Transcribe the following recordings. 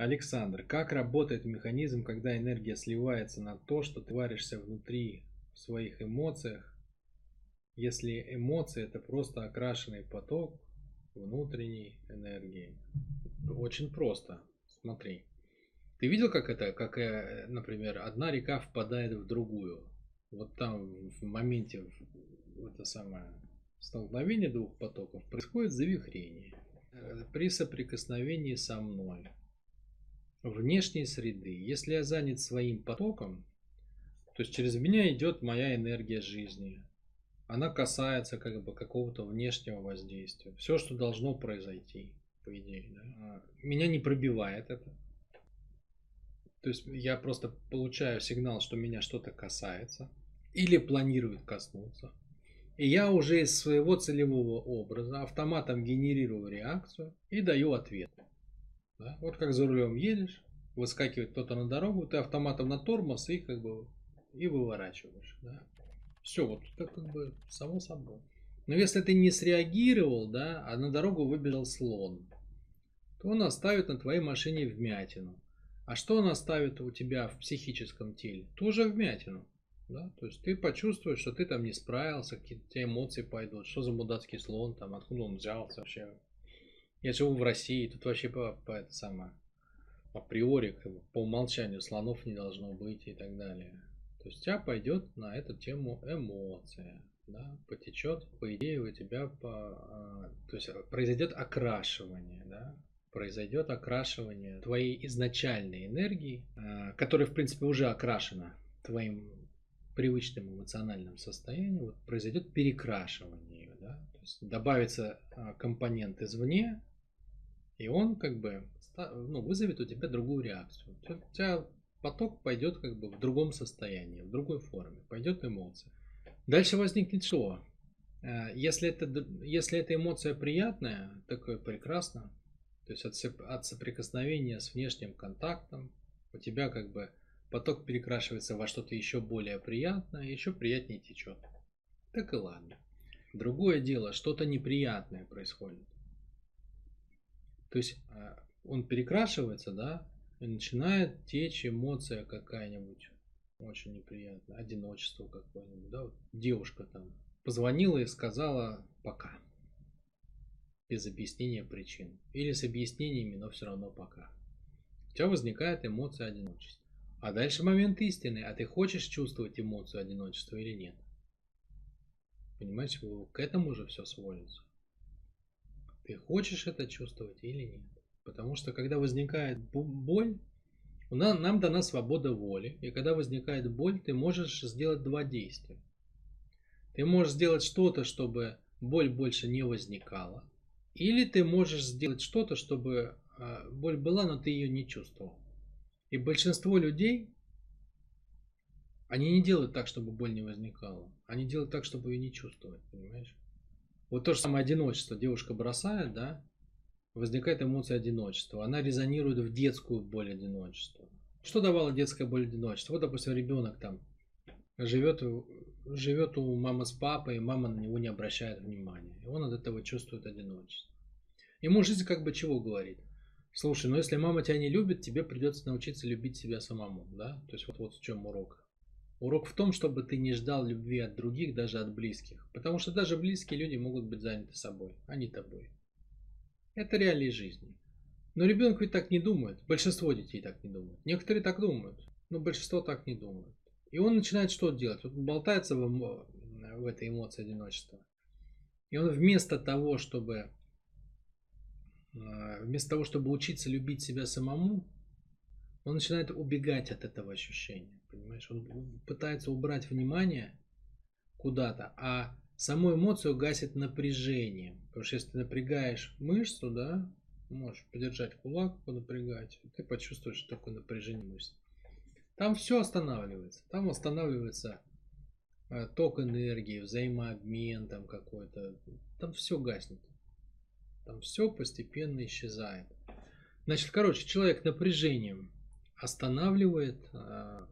Александр, как работает механизм, когда энергия сливается на то, что ты варишься внутри в своих эмоциях, если эмоции это просто окрашенный поток внутренней энергии? Очень просто. Смотри. Ты видел, как это, как, э, например, одна река впадает в другую? Вот там в моменте это самое столкновение двух потоков происходит завихрение э, при соприкосновении со мной внешней среды. Если я занят своим потоком, то есть через меня идет моя энергия жизни. Она касается как бы какого-то внешнего воздействия. Все, что должно произойти, по идее. Да? А, меня не пробивает это. То есть я просто получаю сигнал, что меня что-то касается или планирует коснуться. И я уже из своего целевого образа автоматом генерирую реакцию и даю ответ. Да? Вот как за рулем едешь, выскакивает кто-то на дорогу, ты автоматом на тормоз и как бы и выворачиваешь. Да? Все, вот это как бы само собой. Но если ты не среагировал, да, а на дорогу выбежал слон, то он оставит на твоей машине вмятину. А что он оставит у тебя в психическом теле? Тоже вмятину. Да? То есть ты почувствуешь, что ты там не справился, какие-то эмоции пойдут, что за мудацкий слон, там, откуда он взялся вообще. Я живу в России, тут вообще по, по это самое, априори, как по умолчанию слонов не должно быть и так далее. То есть у тебя пойдет на эту тему эмоция, да, потечет, по идее у тебя, по, а, то есть произойдет окрашивание, да, произойдет окрашивание твоей изначальной энергии, а, которая, в принципе, уже окрашена твоим привычным эмоциональным состоянием, вот произойет перекрашивание ее, да, то есть добавится а, компонент извне, и он как бы ну, вызовет у тебя другую реакцию. У тебя поток пойдет как бы в другом состоянии, в другой форме, пойдет эмоция. Дальше возникнет что? Э, если это, если эта эмоция приятная, такое прекрасно, то есть от, от соприкосновения с внешним контактом, у тебя как бы поток перекрашивается во что-то еще более приятное, еще приятнее течет. Так и ладно. Другое дело, что-то неприятное происходит. То есть э, он перекрашивается, да, и начинает течь эмоция какая-нибудь очень неприятная, одиночество какое-нибудь, да, вот девушка там позвонила и сказала пока, без объяснения причин, или с объяснениями, но все равно пока. У тебя возникает эмоция одиночества. А дальше момент истины, а ты хочешь чувствовать эмоцию одиночества или нет? Понимаете, к этому же все сводится. Ты хочешь это чувствовать или нет? Потому что когда возникает боль, нам, нам дана свобода воли. И когда возникает боль, ты можешь сделать два действия. Ты можешь сделать что-то, чтобы боль больше не возникала. Или ты можешь сделать что-то, чтобы а, боль была, но ты ее не чувствовал. И большинство людей, они не делают так, чтобы боль не возникала. Они делают так, чтобы ее не чувствовать, понимаешь? Вот то же самое одиночество. Девушка бросает, да, возникает эмоция одиночества. Она резонирует в детскую боль одиночества. Что давала детская боль одиночества? Вот, допустим, ребенок там живет, живет у мамы с папой, и мама на него не обращает внимания. И он от этого чувствует одиночество. Ему жизнь как бы чего говорит? Слушай, ну если мама тебя не любит, тебе придется научиться любить себя самому, да? То есть вот, вот в чем урок. Урок в том, чтобы ты не ждал любви от других, даже от близких. Потому что даже близкие люди могут быть заняты собой, а не тобой. Это реалии жизни. Но ребенок ведь так не думает. Большинство детей так не думают. Некоторые так думают, но большинство так не думают. И он начинает что делать? Он болтается в, в этой эмоции одиночества. И он вместо того, чтобы а, вместо того, чтобы учиться любить себя самому, он начинает убегать от этого ощущения. Понимаешь? Он пытается убрать внимание куда-то, а саму эмоцию гасит напряжением. Потому что если ты напрягаешь мышцу, да, можешь подержать кулак, понапрягать, ты почувствуешь такое напряжение мышц. Там все останавливается. Там останавливается э, ток энергии, взаимообмен там какой-то. Там все гаснет. Там все постепенно исчезает. Значит, короче, человек напряжением останавливает э,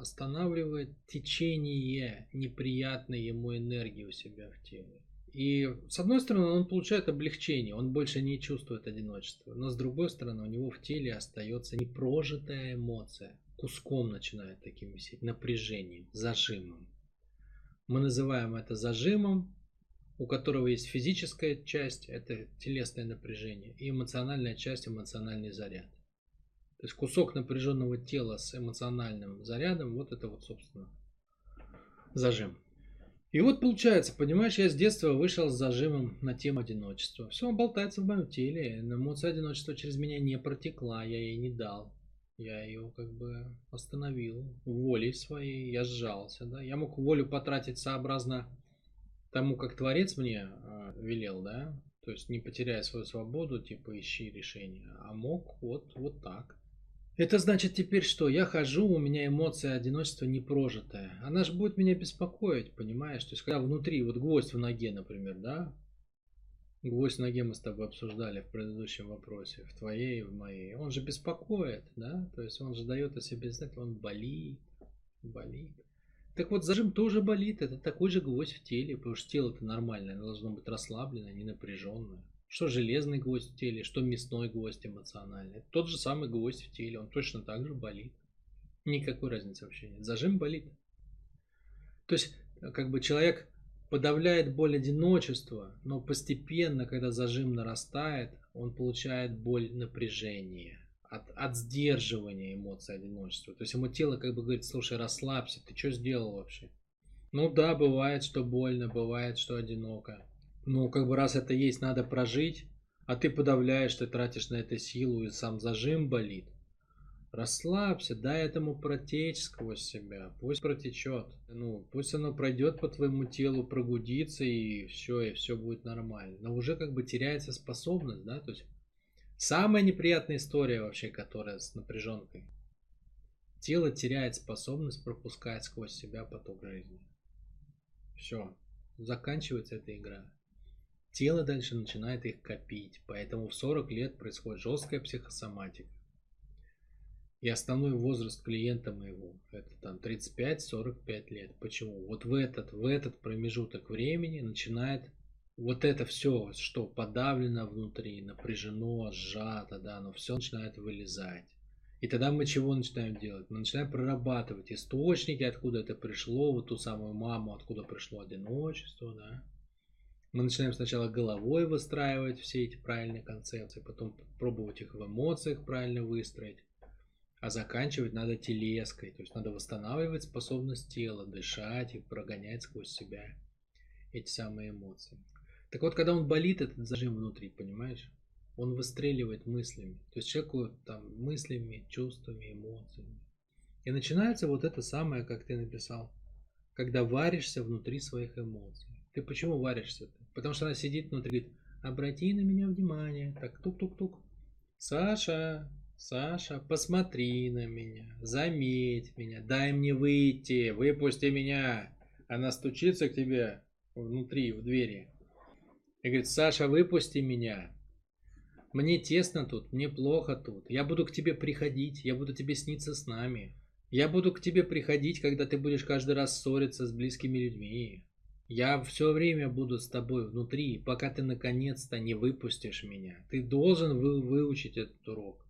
останавливает течение неприятной ему энергии у себя в теле. И с одной стороны, он получает облегчение, он больше не чувствует одиночества. Но с другой стороны, у него в теле остается непрожитая эмоция. Куском начинает таким висеть, напряжением, зажимом. Мы называем это зажимом, у которого есть физическая часть, это телесное напряжение, и эмоциональная часть, эмоциональный заряд. То есть кусок напряженного тела с эмоциональным зарядом, вот это вот, собственно, зажим. И вот получается, понимаешь, я с детства вышел с зажимом на тему одиночества. Все, он болтается в моем теле. Эмоция одиночества через меня не протекла, я ей не дал. Я ее как бы остановил волей своей, я сжался, да. Я мог волю потратить сообразно тому, как Творец мне э, велел, да. То есть не потеряя свою свободу, типа ищи решение, а мог вот, вот так. Это значит теперь что? Я хожу, у меня эмоция одиночества не прожитая. Она же будет меня беспокоить, понимаешь? То есть, когда внутри, вот гвоздь в ноге, например, да? Гвоздь в ноге мы с тобой обсуждали в предыдущем вопросе, в твоей и в моей. Он же беспокоит, да? То есть, он же дает о себе знать, он болит, болит. Так вот, зажим тоже болит, это такой же гвоздь в теле, потому что тело-то нормальное, оно должно быть расслабленное, не напряженное. Что железный гвоздь в теле, что мясной гвоздь эмоциональный. Тот же самый гвоздь в теле, он точно так же болит. Никакой разницы вообще нет. Зажим болит. То есть, как бы человек подавляет боль одиночества, но постепенно, когда зажим нарастает, он получает боль напряжения, от, от сдерживания эмоций одиночества. То есть ему тело как бы говорит, слушай, расслабься, ты что сделал вообще? Ну да, бывает, что больно, бывает, что одиноко ну, как бы раз это есть, надо прожить, а ты подавляешь, ты тратишь на это силу, и сам зажим болит. Расслабься, дай этому протечь сквозь себя, пусть протечет. Ну, пусть оно пройдет по твоему телу, прогудится, и все, и все будет нормально. Но уже как бы теряется способность, да, то есть самая неприятная история вообще, которая с напряженкой. Тело теряет способность пропускать сквозь себя поток жизни. Все, заканчивается эта игра. Тело дальше начинает их копить, поэтому в 40 лет происходит жесткая психосоматика. И основной возраст клиента моего это там 35-45 лет. Почему? Вот в этот, в этот промежуток времени начинает вот это все, что подавлено внутри, напряжено, сжато, да, но все начинает вылезать. И тогда мы чего начинаем делать? Мы начинаем прорабатывать источники, откуда это пришло, вот ту самую маму, откуда пришло одиночество, да, мы начинаем сначала головой выстраивать все эти правильные концепции, потом пробовать их в эмоциях правильно выстроить, а заканчивать надо телеской, то есть надо восстанавливать способность тела, дышать и прогонять сквозь себя эти самые эмоции. Так вот, когда он болит, этот зажим внутри, понимаешь? Он выстреливает мыслями. То есть человеку там мыслями, чувствами, эмоциями. И начинается вот это самое, как ты написал, когда варишься внутри своих эмоций. Ты почему варишься-то? Потому что она сидит внутри, говорит, обрати на меня внимание. Так, тук-тук-тук. Саша, Саша, посмотри на меня, заметь меня, дай мне выйти, выпусти меня. Она стучится к тебе внутри, в двери. И говорит, Саша, выпусти меня. Мне тесно тут, мне плохо тут. Я буду к тебе приходить, я буду тебе сниться с нами. Я буду к тебе приходить, когда ты будешь каждый раз ссориться с близкими людьми. Я все время буду с тобой внутри, пока ты наконец-то не выпустишь меня. Ты должен вы, выучить этот урок.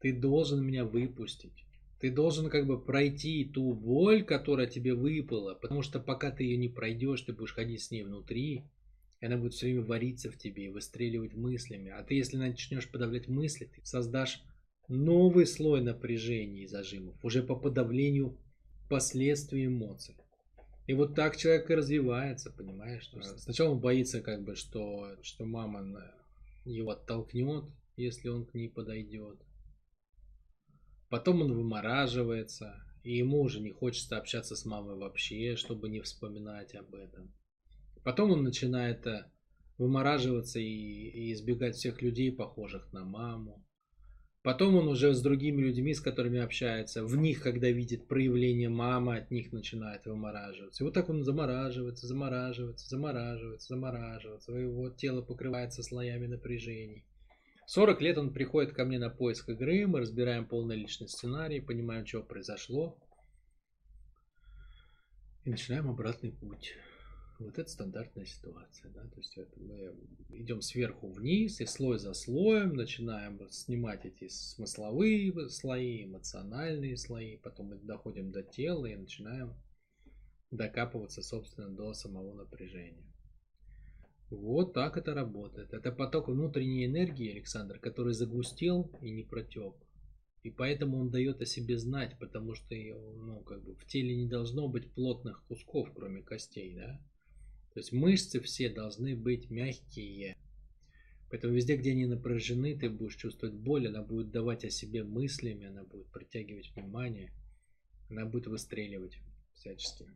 Ты должен меня выпустить. Ты должен как бы пройти ту боль, которая тебе выпала, потому что пока ты ее не пройдешь, ты будешь ходить с ней внутри, и она будет все время вариться в тебе и выстреливать мыслями. А ты, если начнешь подавлять мысли, ты создашь новый слой напряжения и зажимов, уже по подавлению последствий эмоций. И вот так человек и развивается, понимаешь? Сначала он боится, как бы, что, что мама его оттолкнет, если он к ней подойдет. Потом он вымораживается, и ему уже не хочется общаться с мамой вообще, чтобы не вспоминать об этом. Потом он начинает э, вымораживаться и, и избегать всех людей, похожих на маму. Потом он уже с другими людьми, с которыми общается, в них, когда видит проявление мамы, от них начинает вымораживаться. И вот так он замораживается, замораживается, замораживается, замораживается. Его тело покрывается слоями напряжений. 40 лет он приходит ко мне на поиск игры, мы разбираем полный личный сценарий, понимаем, что произошло. И начинаем обратный путь. Вот это стандартная ситуация, да, то есть мы идем сверху вниз и слой за слоем начинаем снимать эти смысловые слои, эмоциональные слои, потом мы доходим до тела и начинаем докапываться, собственно, до самого напряжения. Вот так это работает. Это поток внутренней энергии, Александр, который загустел и не протек. И поэтому он дает о себе знать, потому что ну, как бы в теле не должно быть плотных кусков, кроме костей, да? То есть мышцы все должны быть мягкие. Поэтому везде, где они напряжены, ты будешь чувствовать боль, она будет давать о себе мыслями, она будет притягивать внимание, она будет выстреливать всячески.